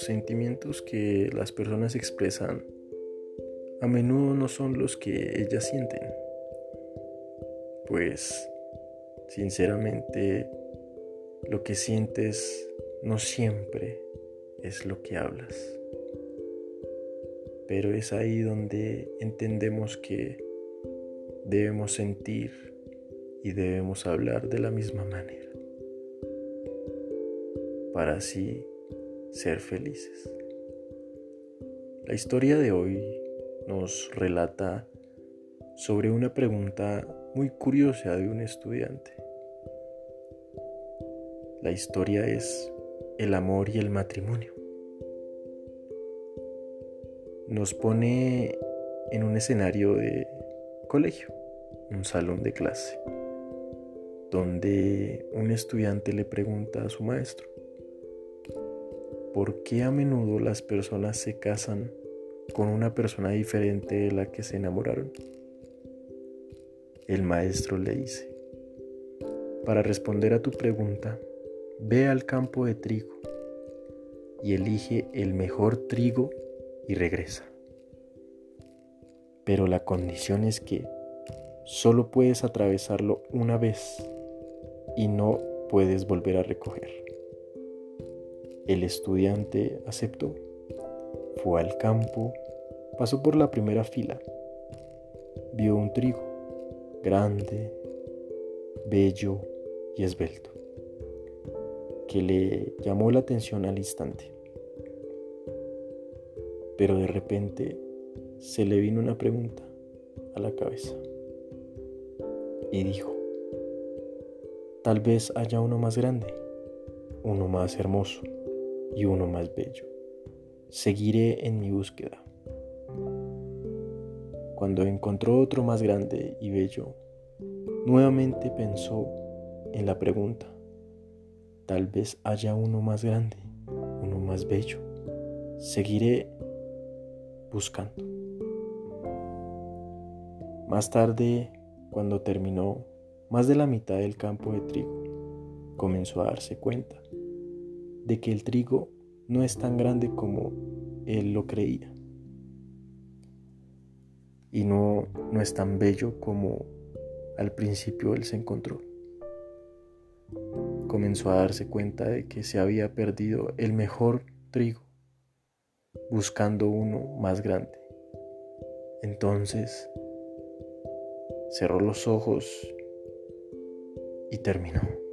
sentimientos que las personas expresan a menudo no son los que ellas sienten. Pues, sinceramente, lo que sientes no siempre es lo que hablas. Pero es ahí donde entendemos que debemos sentir y debemos hablar de la misma manera para así ser felices. La historia de hoy nos relata sobre una pregunta muy curiosa de un estudiante. La historia es el amor y el matrimonio. Nos pone en un escenario de colegio, un salón de clase, donde un estudiante le pregunta a su maestro, ¿por qué a menudo las personas se casan con una persona diferente de la que se enamoraron? El maestro le dice, para responder a tu pregunta, ve al campo de trigo y elige el mejor trigo y regresa. Pero la condición es que solo puedes atravesarlo una vez y no puedes volver a recoger. El estudiante aceptó, fue al campo, pasó por la primera fila, vio un trigo grande, bello y esbelto, que le llamó la atención al instante. Pero de repente se le vino una pregunta a la cabeza y dijo, tal vez haya uno más grande, uno más hermoso y uno más bello. Seguiré en mi búsqueda. Cuando encontró otro más grande y bello, nuevamente pensó en la pregunta, tal vez haya uno más grande, uno más bello. Seguiré buscando. Más tarde, cuando terminó más de la mitad del campo de trigo, comenzó a darse cuenta de que el trigo no es tan grande como él lo creía. Y no, no es tan bello como al principio él se encontró. Comenzó a darse cuenta de que se había perdido el mejor trigo, buscando uno más grande. Entonces cerró los ojos y terminó.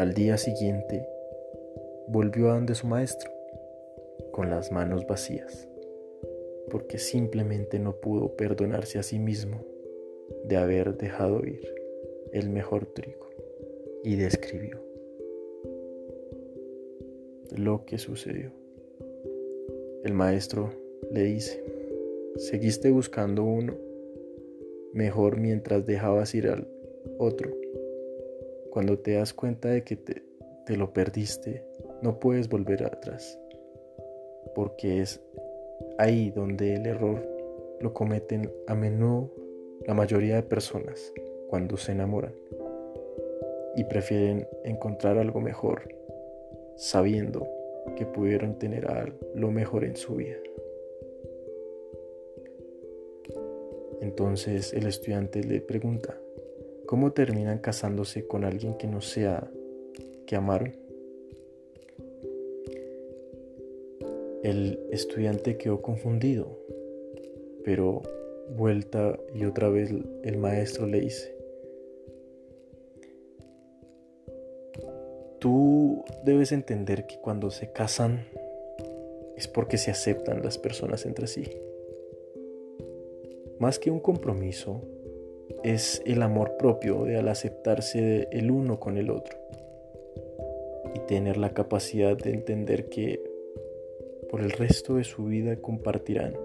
Al día siguiente volvió a donde su maestro, con las manos vacías, porque simplemente no pudo perdonarse a sí mismo de haber dejado ir el mejor trigo, y describió lo que sucedió. El maestro le dice, seguiste buscando uno mejor mientras dejabas ir al otro. Cuando te das cuenta de que te, lo perdiste, no puedes volver atrás, porque es ahí donde el error lo cometen a menudo la mayoría de personas cuando se enamoran y prefieren encontrar algo mejor, sabiendo que pudieron tener lo mejor en su vida. Entonces el estudiante le pregunta, ¿cómo terminan casándose con alguien que no sea que amaron? El estudiante quedó confundido, pero vuelta y otra vez el maestro le dice, tú debes entender que cuando se casan es porque se aceptan las personas entre sí. Más que un compromiso, es el amor propio de al aceptarse el uno con el otro y tener la capacidad de entender que por el resto de su vida compartirán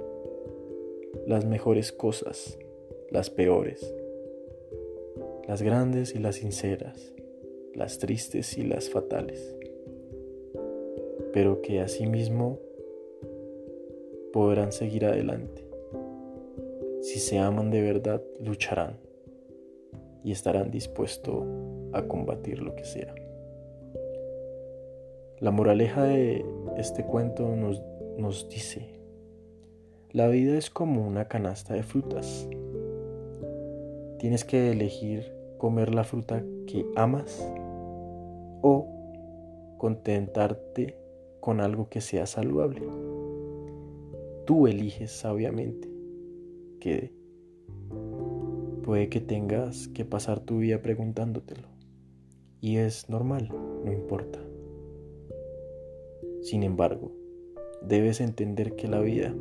las mejores cosas, las peores, las grandes y las sinceras, las tristes y las fatales, pero que asimismo podrán seguir adelante si se aman de verdad, lucharán y estarán dispuestos a combatir lo que sea. La moraleja de este cuento nos, nos dice, la vida es como una canasta de frutas. Tienes que elegir comer la fruta que amas o contentarte con algo que sea saludable. Tú eliges sabiamente que puede que tengas que pasar tu vida preguntándotelo. Y es normal, no importa. Sin embargo, debes entender que la vida,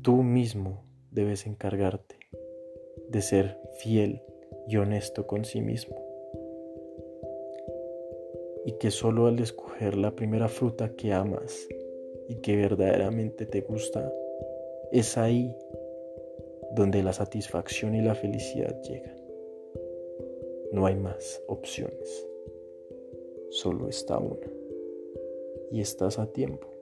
tú mismo debes encargarte de ser fiel y honesto con sí mismo. Y que solo al escoger la primera fruta que amas y que verdaderamente te gusta, es ahí donde la satisfacción y la felicidad llegan. No hay más opciones, solo está una. Y estás a tiempo.